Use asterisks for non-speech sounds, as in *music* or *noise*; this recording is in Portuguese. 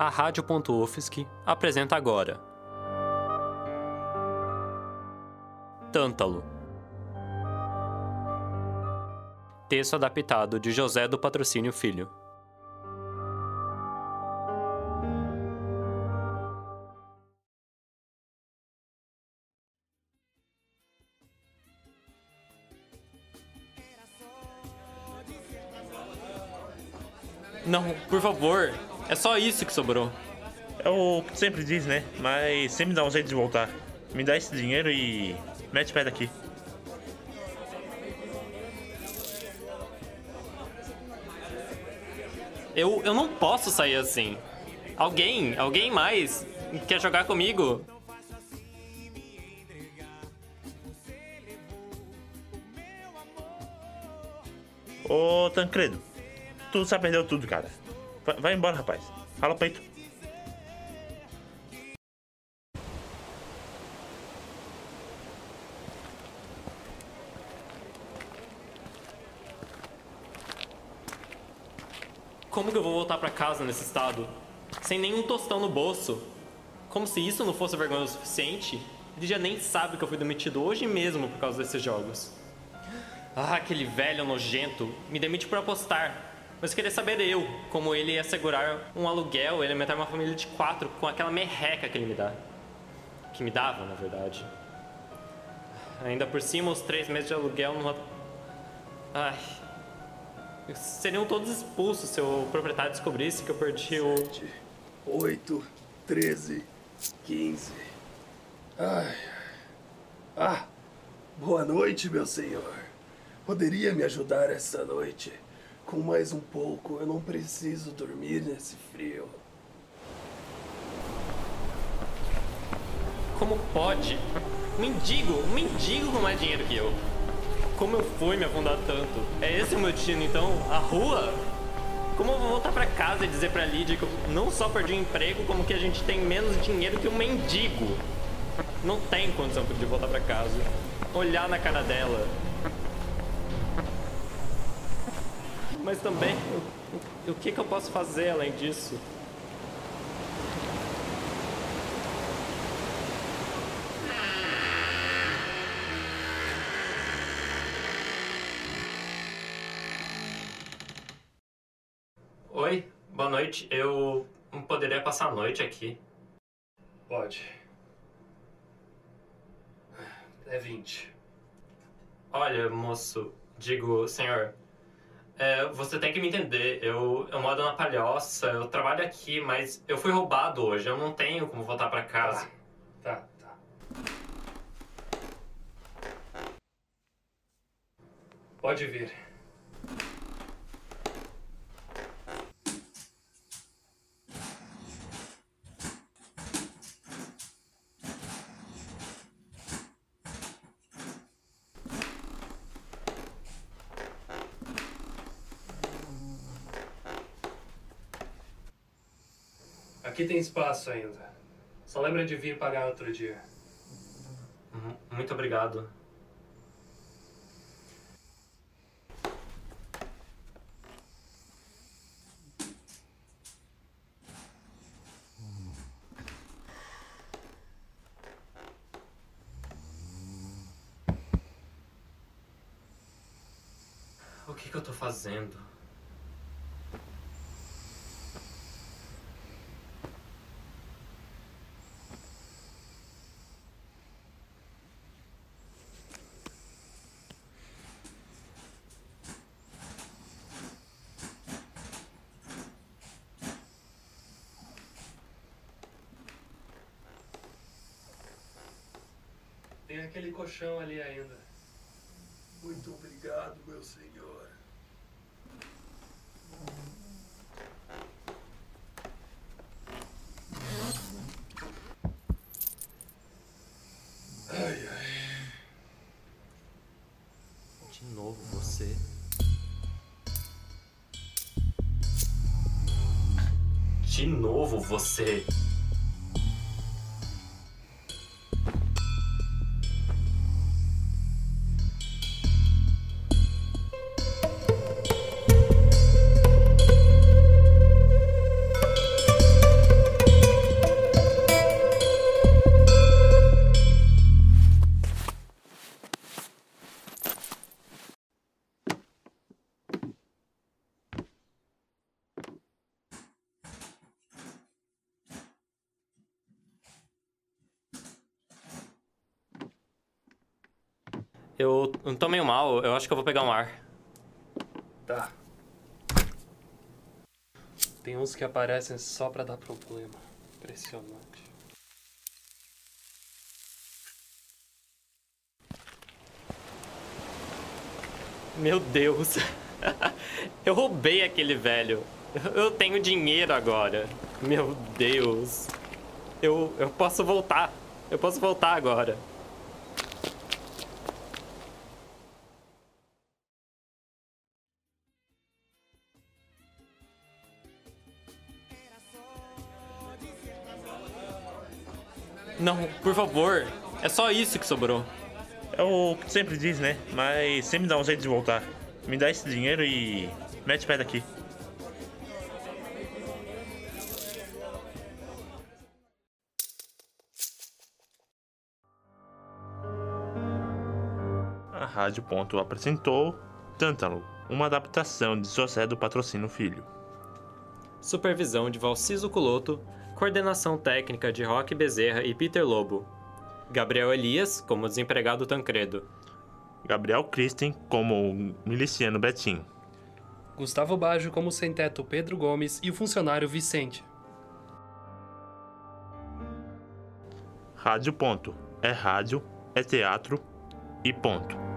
A Rádio.UFSC apresenta agora. Tântalo. Texto adaptado de José do Patrocínio Filho. Não, por favor. É só isso que sobrou. É o que tu sempre diz, né? Mas sempre dá um jeito de voltar. Me dá esse dinheiro e mete pé daqui. Eu, eu não posso sair assim. Alguém, alguém mais quer jogar comigo? Ô, Tancredo, tu já perdeu tudo, cara. Vai, vai embora, rapaz. Fala peito. Como que eu vou voltar pra casa nesse estado? Sem nenhum tostão no bolso? Como se isso não fosse vergonha o suficiente? Ele já nem sabe que eu fui demitido hoje mesmo por causa desses jogos. Ah, aquele velho nojento me demite por apostar. Mas queria saber eu, como ele ia assegurar um aluguel e alimentar uma família de quatro com aquela merreca que ele me dá. Que me dava, na verdade. Ainda por cima, os três meses de aluguel numa. Ai. Seriam todos expulsos se o proprietário descobrisse que eu perdi o. 8, 13, 15. Ai. Ah, boa noite, meu senhor. Poderia me ajudar esta noite? Com mais um pouco, eu não preciso dormir nesse frio. Como pode? Mendigo, um mendigo com mais dinheiro que eu. Como eu fui me afundar tanto? É esse o meu destino então? A rua? Como eu vou voltar pra casa e dizer pra Lídia que eu não só perdi o emprego, como que a gente tem menos dinheiro que um mendigo? Não tem condição de voltar pra casa. Olhar na cara dela. Mas também, o, o, o que, que eu posso fazer além disso? Oi, boa noite. Eu poderia passar a noite aqui. Pode. É 20. Olha, moço, digo, senhor, é, você tem que me entender. Eu, eu moro na Palhoça, eu trabalho aqui, mas eu fui roubado hoje. Eu não tenho como voltar para casa. Tá, tá. Pode vir. Aqui tem espaço ainda. Só lembra de vir pagar outro dia. Uhum, Muito obrigado. O que, que eu tô fazendo? Tem aquele colchão ali ainda. Muito obrigado, meu senhor. Ai, ai. De novo você. De novo você. Eu eu tô meio mal, eu acho que eu vou pegar um ar. Tá. Tem uns que aparecem só pra dar problema. Impressionante. Meu Deus. *laughs* Eu roubei aquele velho. Eu tenho dinheiro agora. Meu Deus. Eu, eu posso voltar. Eu posso voltar agora. Não, por favor. É só isso que sobrou. É o que sempre diz, né? Mas sempre dá um jeito de voltar. Me dá esse dinheiro e mete pé daqui. A Rádio Ponto apresentou Tântalo, uma adaptação de José do Patrocínio Filho. Supervisão de Valciso Culoto, coordenação técnica de Roque Bezerra e Peter Lobo. Gabriel Elias como desempregado Tancredo. Gabriel Christen como o miliciano Betinho. Gustavo Baggio como sem-teto Pedro Gomes e o funcionário Vicente. Rádio Ponto. É rádio, é teatro e ponto.